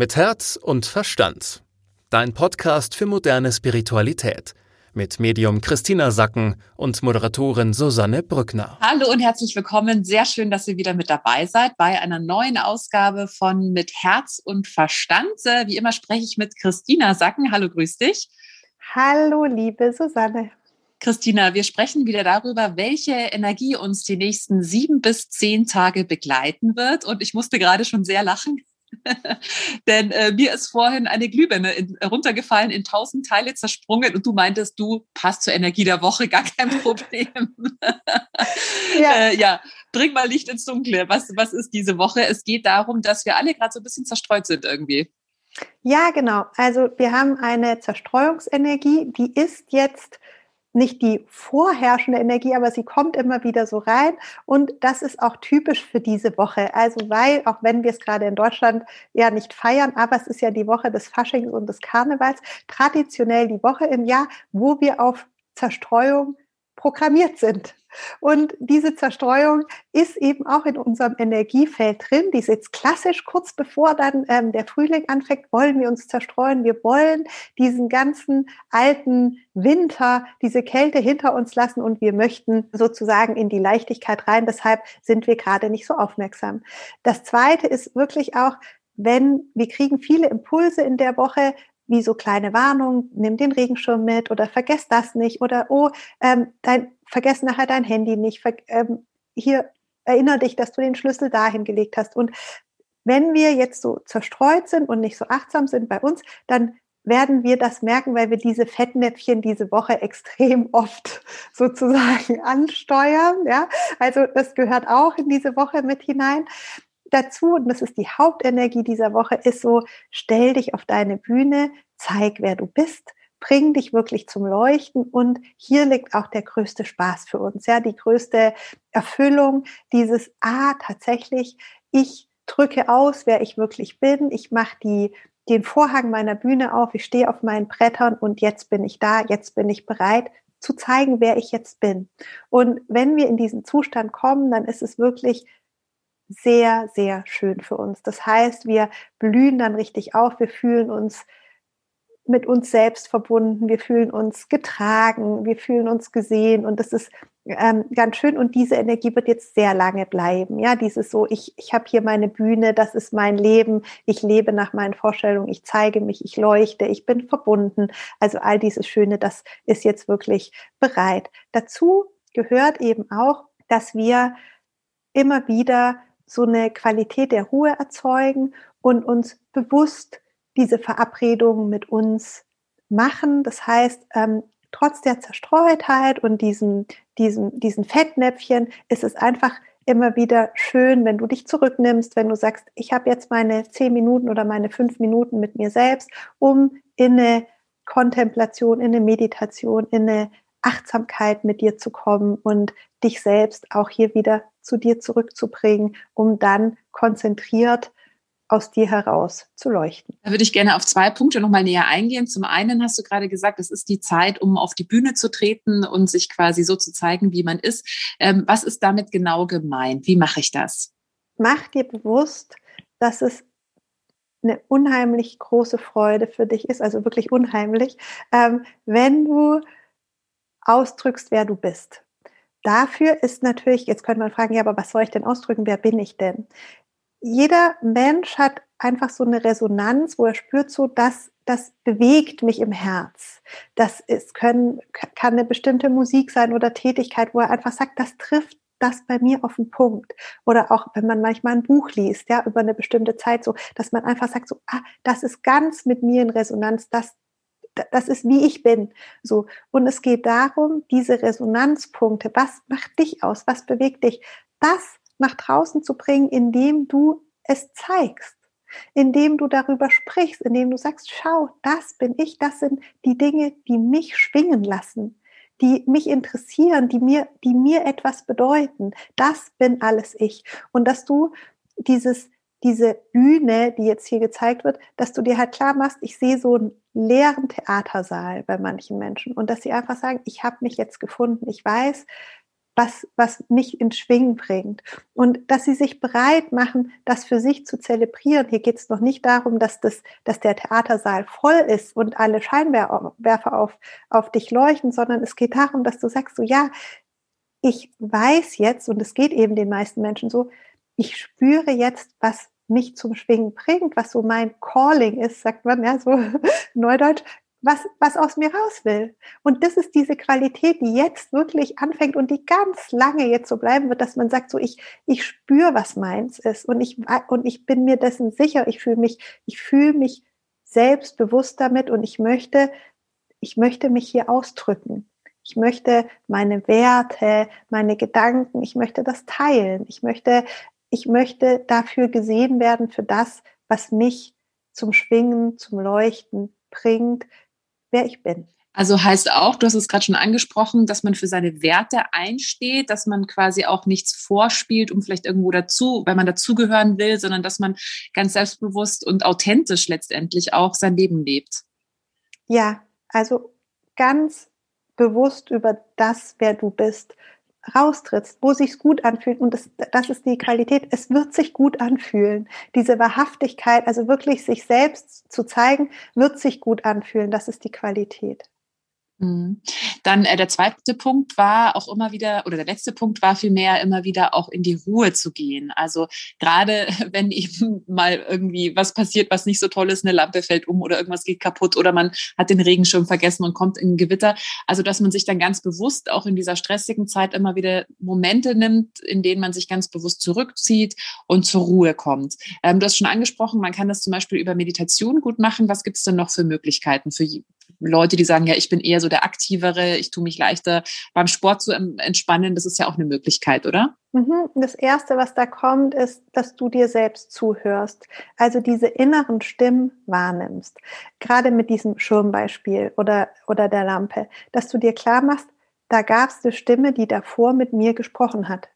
Mit Herz und Verstand. Dein Podcast für moderne Spiritualität. Mit Medium Christina Sacken und Moderatorin Susanne Brückner. Hallo und herzlich willkommen. Sehr schön, dass ihr wieder mit dabei seid bei einer neuen Ausgabe von Mit Herz und Verstand. Wie immer spreche ich mit Christina Sacken. Hallo, grüß dich. Hallo, liebe Susanne. Christina, wir sprechen wieder darüber, welche Energie uns die nächsten sieben bis zehn Tage begleiten wird. Und ich musste gerade schon sehr lachen, Denn äh, mir ist vorhin eine Glühbirne in, runtergefallen, in tausend Teile zersprungen und du meintest, du passt zur Energie der Woche, gar kein Problem. ja. Äh, ja, bring mal Licht ins Dunkle. Was, was ist diese Woche? Es geht darum, dass wir alle gerade so ein bisschen zerstreut sind irgendwie. Ja, genau. Also wir haben eine Zerstreuungsenergie, die ist jetzt nicht die vorherrschende Energie, aber sie kommt immer wieder so rein. Und das ist auch typisch für diese Woche. Also, weil, auch wenn wir es gerade in Deutschland ja nicht feiern, aber es ist ja die Woche des Faschings und des Karnevals, traditionell die Woche im Jahr, wo wir auf Zerstreuung programmiert sind. Und diese Zerstreuung ist eben auch in unserem Energiefeld drin. Die ist jetzt klassisch kurz bevor dann ähm, der Frühling anfängt, wollen wir uns zerstreuen. Wir wollen diesen ganzen alten Winter, diese Kälte hinter uns lassen und wir möchten sozusagen in die Leichtigkeit rein. Deshalb sind wir gerade nicht so aufmerksam. Das zweite ist wirklich auch, wenn wir kriegen viele Impulse in der Woche, wie so kleine Warnungen, nimm den Regenschirm mit oder vergess das nicht oder oh, ähm, dein, vergess nachher dein Handy nicht, ver, ähm, hier erinnere dich, dass du den Schlüssel dahin gelegt hast. Und wenn wir jetzt so zerstreut sind und nicht so achtsam sind bei uns, dann werden wir das merken, weil wir diese Fettnäpfchen diese Woche extrem oft sozusagen ansteuern. Ja, also das gehört auch in diese Woche mit hinein dazu, und das ist die Hauptenergie dieser Woche, ist so, stell dich auf deine Bühne, zeig, wer du bist, bring dich wirklich zum Leuchten und hier liegt auch der größte Spaß für uns, ja, die größte Erfüllung dieses, ah, tatsächlich, ich drücke aus, wer ich wirklich bin, ich mache die den Vorhang meiner Bühne auf, ich stehe auf meinen Brettern und jetzt bin ich da, jetzt bin ich bereit zu zeigen, wer ich jetzt bin. Und wenn wir in diesen Zustand kommen, dann ist es wirklich sehr, sehr schön für uns. Das heißt, wir blühen dann richtig auf, wir fühlen uns mit uns selbst verbunden, wir fühlen uns getragen, wir fühlen uns gesehen und das ist ähm, ganz schön und diese Energie wird jetzt sehr lange bleiben. Ja, dieses so, ich, ich habe hier meine Bühne, das ist mein Leben, ich lebe nach meinen Vorstellungen, ich zeige mich, ich leuchte, ich bin verbunden. Also all dieses Schöne, das ist jetzt wirklich bereit. Dazu gehört eben auch, dass wir immer wieder so eine Qualität der Ruhe erzeugen und uns bewusst diese Verabredungen mit uns machen. Das heißt, ähm, trotz der Zerstreutheit und diesem, diesem, diesen Fettnäpfchen ist es einfach immer wieder schön, wenn du dich zurücknimmst, wenn du sagst, ich habe jetzt meine zehn Minuten oder meine fünf Minuten mit mir selbst, um in eine Kontemplation, in eine Meditation, in eine Achtsamkeit mit dir zu kommen und dich selbst auch hier wieder zu dir zurückzubringen, um dann konzentriert aus dir heraus zu leuchten. Da würde ich gerne auf zwei Punkte nochmal näher eingehen. Zum einen hast du gerade gesagt, es ist die Zeit, um auf die Bühne zu treten und sich quasi so zu zeigen, wie man ist. Ähm, was ist damit genau gemeint? Wie mache ich das? Mach dir bewusst, dass es eine unheimlich große Freude für dich ist, also wirklich unheimlich, ähm, wenn du ausdrückst, wer du bist. Dafür ist natürlich, jetzt könnte man fragen, ja, aber was soll ich denn ausdrücken? Wer bin ich denn? Jeder Mensch hat einfach so eine Resonanz, wo er spürt so, dass das bewegt mich im Herz. Das ist, können, kann eine bestimmte Musik sein oder Tätigkeit, wo er einfach sagt, das trifft das bei mir auf den Punkt. Oder auch, wenn man manchmal ein Buch liest, ja, über eine bestimmte Zeit, so, dass man einfach sagt, so, ah, das ist ganz mit mir in Resonanz, das, das ist wie ich bin. So. Und es geht darum, diese Resonanzpunkte, was macht dich aus? Was bewegt dich? Das nach draußen zu bringen, indem du es zeigst, indem du darüber sprichst, indem du sagst, schau, das bin ich, das sind die Dinge, die mich schwingen lassen, die mich interessieren, die mir, die mir etwas bedeuten. Das bin alles ich. Und dass du dieses diese Bühne, die jetzt hier gezeigt wird, dass du dir halt klar machst, ich sehe so einen leeren Theatersaal bei manchen Menschen und dass sie einfach sagen, ich habe mich jetzt gefunden, ich weiß, was, was mich ins Schwingen bringt. Und dass sie sich bereit machen, das für sich zu zelebrieren. Hier geht es noch nicht darum, dass, das, dass der Theatersaal voll ist und alle Scheinwerfer auf, auf dich leuchten, sondern es geht darum, dass du sagst, so ja, ich weiß jetzt, und es geht eben den meisten Menschen so, ich spüre jetzt, was mich zum Schwingen bringt, was so mein Calling ist, sagt man ja so neudeutsch, was, was aus mir raus will. Und das ist diese Qualität, die jetzt wirklich anfängt und die ganz lange jetzt so bleiben wird, dass man sagt, so ich, ich spüre, was meins ist und ich, und ich bin mir dessen sicher. Ich fühle mich, ich fühle mich selbstbewusst damit und ich möchte, ich möchte mich hier ausdrücken. Ich möchte meine Werte, meine Gedanken, ich möchte das teilen. Ich möchte, ich möchte dafür gesehen werden, für das, was mich zum Schwingen, zum Leuchten bringt, wer ich bin. Also heißt auch, du hast es gerade schon angesprochen, dass man für seine Werte einsteht, dass man quasi auch nichts vorspielt, um vielleicht irgendwo dazu, weil man dazugehören will, sondern dass man ganz selbstbewusst und authentisch letztendlich auch sein Leben lebt. Ja, also ganz bewusst über das, wer du bist, raustrittst, wo sich's gut anfühlt und das, das ist die Qualität. Es wird sich gut anfühlen. Diese Wahrhaftigkeit, also wirklich sich selbst zu zeigen, wird sich gut anfühlen. Das ist die Qualität. Mhm. Dann äh, der zweite Punkt war auch immer wieder, oder der letzte Punkt war vielmehr immer wieder auch in die Ruhe zu gehen. Also gerade wenn eben mal irgendwie was passiert, was nicht so toll ist, eine Lampe fällt um oder irgendwas geht kaputt oder man hat den Regenschirm vergessen und kommt in ein Gewitter. Also dass man sich dann ganz bewusst auch in dieser stressigen Zeit immer wieder Momente nimmt, in denen man sich ganz bewusst zurückzieht und zur Ruhe kommt. Ähm, du hast schon angesprochen, man kann das zum Beispiel über Meditation gut machen. Was gibt es denn noch für Möglichkeiten für Leute, die sagen, ja, ich bin eher so der Aktivere, ich tue mich leichter beim Sport zu entspannen, das ist ja auch eine Möglichkeit, oder? Mhm. Das Erste, was da kommt, ist, dass du dir selbst zuhörst, also diese inneren Stimmen wahrnimmst. Gerade mit diesem Schirmbeispiel oder, oder der Lampe, dass du dir klar machst, da gab es eine Stimme, die davor mit mir gesprochen hat.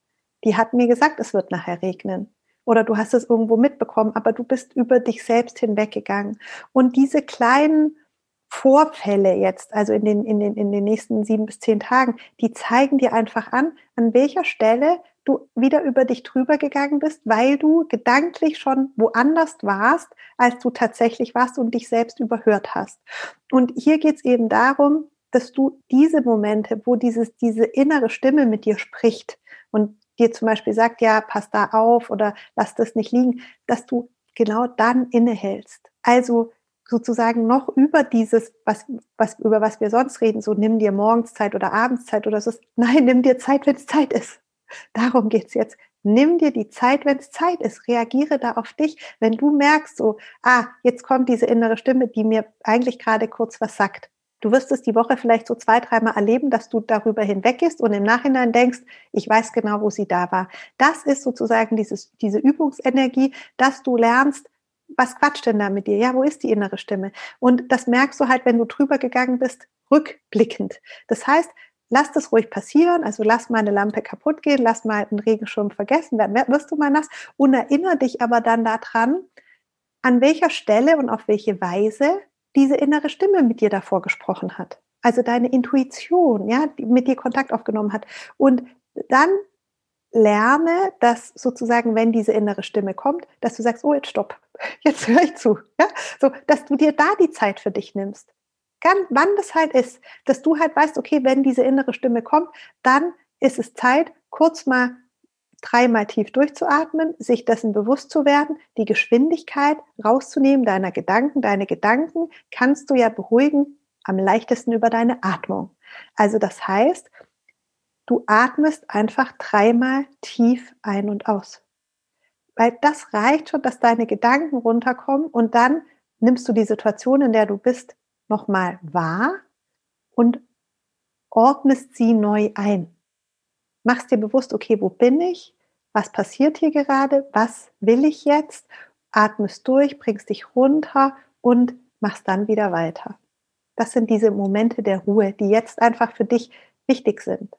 Die hat mir gesagt, es wird nachher regnen. Oder du hast es irgendwo mitbekommen, aber du bist über dich selbst hinweggegangen. Und diese kleinen Vorfälle jetzt, also in den, in, den, in den nächsten sieben bis zehn Tagen, die zeigen dir einfach an, an welcher Stelle du wieder über dich drüber gegangen bist, weil du gedanklich schon woanders warst, als du tatsächlich warst und dich selbst überhört hast. Und hier geht es eben darum, dass du diese Momente, wo dieses, diese innere Stimme mit dir spricht und dir zum Beispiel sagt, ja, pass da auf oder lass das nicht liegen, dass du genau dann innehältst. Also sozusagen noch über dieses, was, was, über was wir sonst reden, so nimm dir Morgenszeit oder Abendszeit oder so. Nein, nimm dir Zeit, wenn es Zeit ist. Darum geht's jetzt. Nimm dir die Zeit, wenn es Zeit ist. Reagiere da auf dich, wenn du merkst, so, ah, jetzt kommt diese innere Stimme, die mir eigentlich gerade kurz was sagt. Du wirst es die Woche vielleicht so zwei, dreimal erleben, dass du darüber hinweggehst und im Nachhinein denkst, ich weiß genau, wo sie da war. Das ist sozusagen dieses, diese Übungsenergie, dass du lernst, was quatscht denn da mit dir? Ja, wo ist die innere Stimme? Und das merkst du halt, wenn du drüber gegangen bist, rückblickend. Das heißt, lass das ruhig passieren, also lass mal eine Lampe kaputt gehen, lass mal einen Regenschirm vergessen werden, wirst du mal nass und erinnere dich aber dann daran, an welcher Stelle und auf welche Weise diese innere Stimme mit dir davor gesprochen hat. Also deine Intuition, ja, die mit dir Kontakt aufgenommen hat. Und dann lerne, dass sozusagen, wenn diese innere Stimme kommt, dass du sagst, oh, jetzt stopp, jetzt höre ich zu. Ja? So, dass du dir da die Zeit für dich nimmst. Ganz, wann das halt ist, dass du halt weißt, okay, wenn diese innere Stimme kommt, dann ist es Zeit, kurz mal dreimal tief durchzuatmen, sich dessen bewusst zu werden, die Geschwindigkeit rauszunehmen deiner Gedanken. Deine Gedanken kannst du ja beruhigen am leichtesten über deine Atmung. Also das heißt, Du atmest einfach dreimal tief ein und aus. Weil das reicht schon, dass deine Gedanken runterkommen und dann nimmst du die Situation, in der du bist, nochmal wahr und ordnest sie neu ein. Machst dir bewusst, okay, wo bin ich? Was passiert hier gerade? Was will ich jetzt? Atmest durch, bringst dich runter und machst dann wieder weiter. Das sind diese Momente der Ruhe, die jetzt einfach für dich wichtig sind.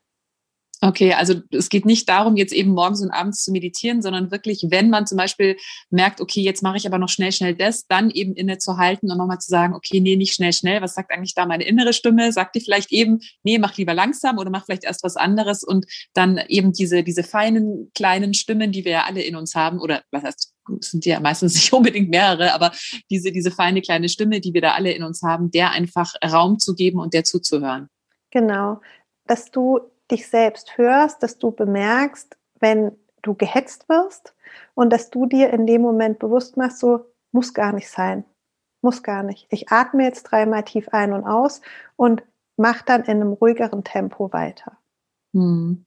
Okay, also es geht nicht darum, jetzt eben morgens und abends zu meditieren, sondern wirklich, wenn man zum Beispiel merkt, okay, jetzt mache ich aber noch schnell, schnell das, dann eben innezuhalten und nochmal zu sagen, okay, nee, nicht schnell, schnell, was sagt eigentlich da meine innere Stimme? Sagt die vielleicht eben, nee, mach lieber langsam oder mach vielleicht erst was anderes und dann eben diese, diese feinen, kleinen Stimmen, die wir ja alle in uns haben, oder was heißt, sind ja meistens nicht unbedingt mehrere, aber diese, diese feine kleine Stimme, die wir da alle in uns haben, der einfach Raum zu geben und der zuzuhören. Genau, dass du dich selbst hörst, dass du bemerkst, wenn du gehetzt wirst und dass du dir in dem Moment bewusst machst, so muss gar nicht sein, muss gar nicht. Ich atme jetzt dreimal tief ein und aus und mach dann in einem ruhigeren Tempo weiter. Hm.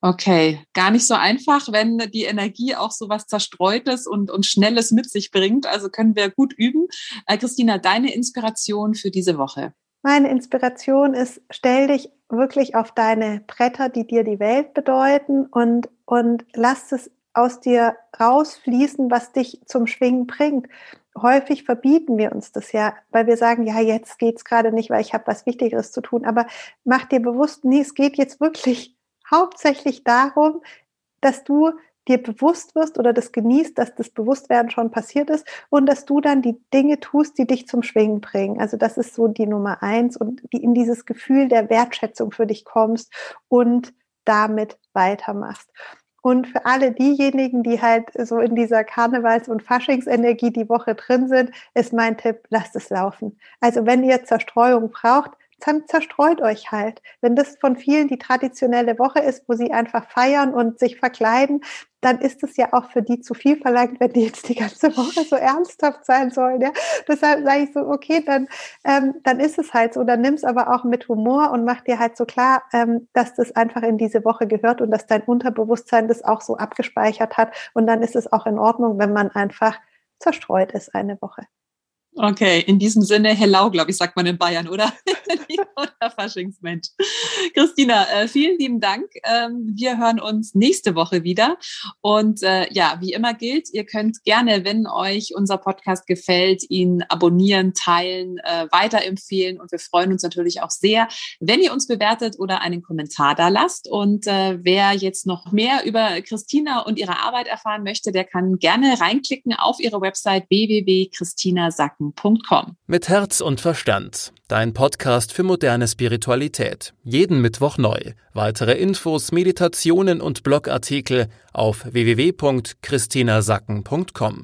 Okay, gar nicht so einfach, wenn die Energie auch so was Zerstreutes und, und Schnelles mit sich bringt. Also können wir gut üben. Äh, Christina, deine Inspiration für diese Woche? Meine Inspiration ist, stell dich wirklich auf deine Bretter, die dir die Welt bedeuten und, und lass es aus dir rausfließen, was dich zum Schwingen bringt. Häufig verbieten wir uns das ja, weil wir sagen, ja, jetzt geht's gerade nicht, weil ich habe was Wichtigeres zu tun. Aber mach dir bewusst, nee, es geht jetzt wirklich hauptsächlich darum, dass du dir bewusst wirst oder das genießt, dass das Bewusstwerden schon passiert ist und dass du dann die Dinge tust, die dich zum Schwingen bringen. Also das ist so die Nummer eins und die in dieses Gefühl der Wertschätzung für dich kommst und damit weitermachst. Und für alle diejenigen, die halt so in dieser Karnevals- und Faschingsenergie die Woche drin sind, ist mein Tipp, lasst es laufen. Also wenn ihr Zerstreuung braucht, dann zerstreut euch halt. Wenn das von vielen die traditionelle Woche ist, wo sie einfach feiern und sich verkleiden, dann ist es ja auch für die zu viel verlangt, wenn die jetzt die ganze Woche so ernsthaft sein sollen. Ja? Deshalb sage ich so, okay, dann, ähm, dann ist es halt so. Dann nimm es aber auch mit Humor und mach dir halt so klar, ähm, dass das einfach in diese Woche gehört und dass dein Unterbewusstsein das auch so abgespeichert hat. Und dann ist es auch in Ordnung, wenn man einfach zerstreut ist eine Woche. Okay, in diesem Sinne, hello, glaube ich, sagt man in Bayern, oder? oder Faschingsmensch. Christina, äh, vielen lieben Dank. Ähm, wir hören uns nächste Woche wieder. Und äh, ja, wie immer gilt, ihr könnt gerne, wenn euch unser Podcast gefällt, ihn abonnieren, teilen, äh, weiterempfehlen. Und wir freuen uns natürlich auch sehr, wenn ihr uns bewertet oder einen Kommentar da lasst. Und wer jetzt noch mehr über Christina und ihre Arbeit erfahren möchte, der kann gerne reinklicken auf ihre Website www.christinasacken gedanken.com. Mit Herz und Verstand. Dein Podcast für moderne Spiritualität. Jeden Mittwoch neu. Weitere Infos, Meditationen und Blogartikel auf www.christinasacken.com.